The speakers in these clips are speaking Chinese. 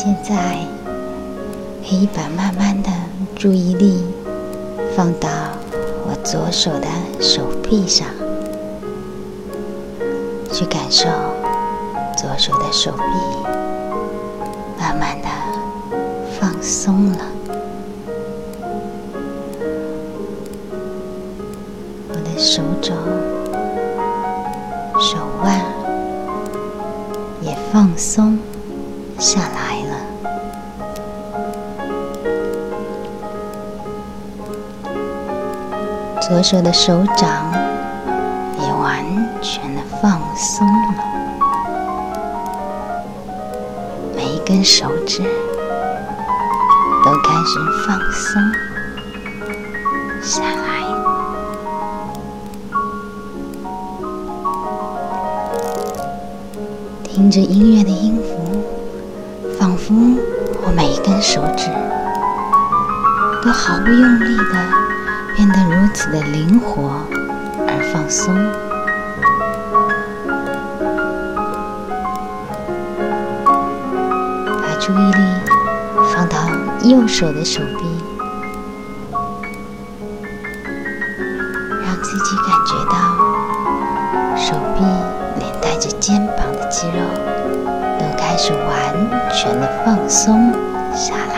现在可以把慢慢的注意力放到我左手的手臂上，去感受左手的手臂慢慢的放松了，我的手肘、手腕也放松。下来了。左手的手掌也完全的放松了，每一根手指都开始放松下来。听着音乐的音符，仿佛我每一根手指都毫不用力的变得如此的灵活而放松。把注意力放到右手的手臂，让自己感觉到手臂连带着肩膀的肌肉都开始完全的放松下来。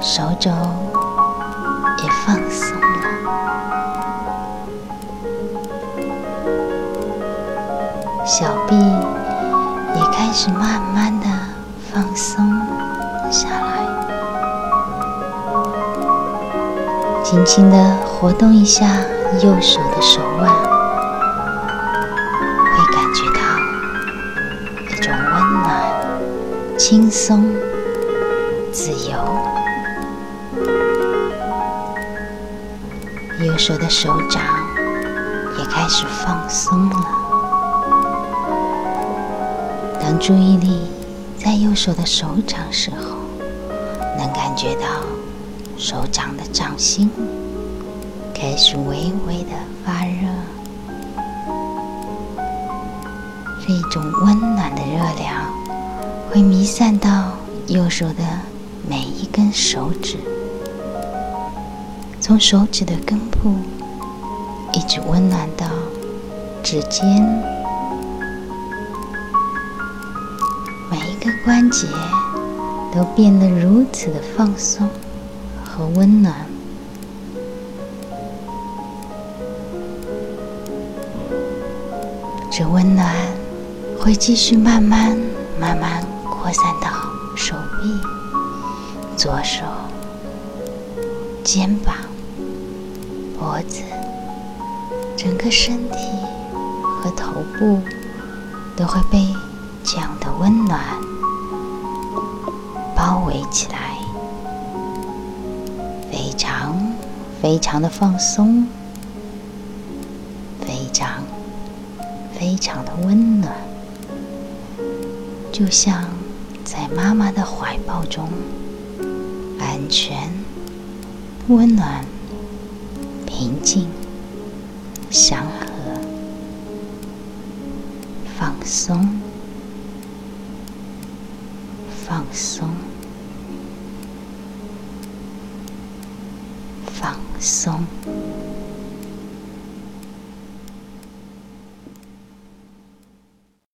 手肘也放松了，小臂也开始慢慢的放松下来，轻轻的活动一下右手的手轻松、自由。右手的手掌也开始放松了。当注意力在右手的手掌时候，能感觉到手掌的掌心开始微微的发热，这一种温暖的热量会弥散到右手的每一根手指。从手指的根部一直温暖到指尖，每一个关节都变得如此的放松和温暖。这温暖会继续慢慢、慢慢扩散到手臂、左手、肩膀。脖子、整个身体和头部都会被这样的温暖包围起来，非常非常的放松，非常非常的温暖，就像在妈妈的怀抱中，安全、温暖。平静、祥和、放松、放松、放松。